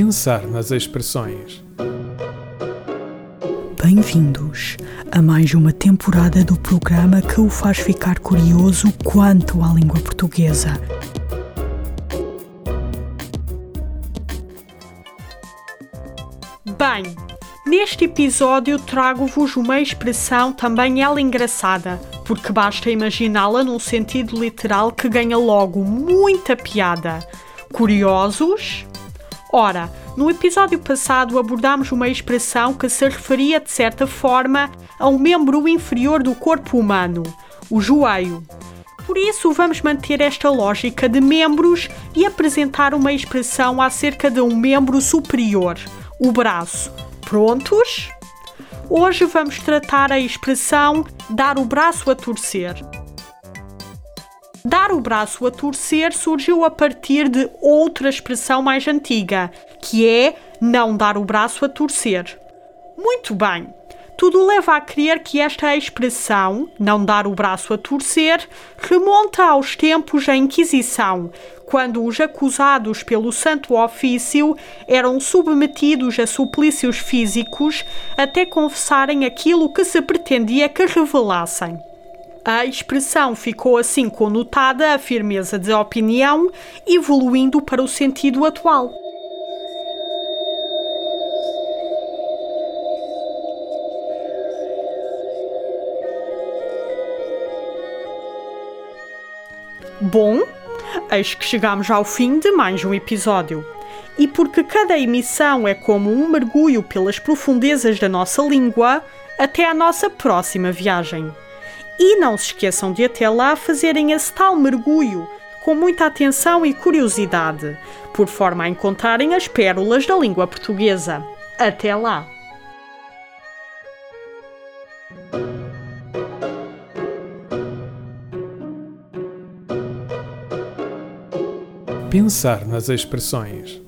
Pensar nas expressões. Bem-vindos a mais uma temporada do programa que o faz ficar curioso quanto à língua portuguesa. Bem, neste episódio trago-vos uma expressão também ela engraçada, porque basta imaginá-la num sentido literal que ganha logo muita piada. Curiosos? Ora, no episódio passado abordámos uma expressão que se referia de certa forma a um membro inferior do corpo humano, o joelho. Por isso, vamos manter esta lógica de membros e apresentar uma expressão acerca de um membro superior, o braço. Prontos? Hoje vamos tratar a expressão dar o braço a torcer. Dar o braço a torcer surgiu a partir de outra expressão mais antiga, que é não dar o braço a torcer. Muito bem, tudo leva a crer que esta expressão, não dar o braço a torcer, remonta aos tempos da Inquisição, quando os acusados pelo Santo Ofício eram submetidos a suplícios físicos até confessarem aquilo que se pretendia que revelassem. A expressão ficou assim conotada a firmeza de opinião, evoluindo para o sentido atual. Bom, eis que chegamos ao fim de mais um episódio. E porque cada emissão é como um mergulho pelas profundezas da nossa língua, até a nossa próxima viagem. E não se esqueçam de até lá fazerem esse tal mergulho com muita atenção e curiosidade, por forma a encontrarem as pérolas da língua portuguesa. Até lá! Pensar nas expressões.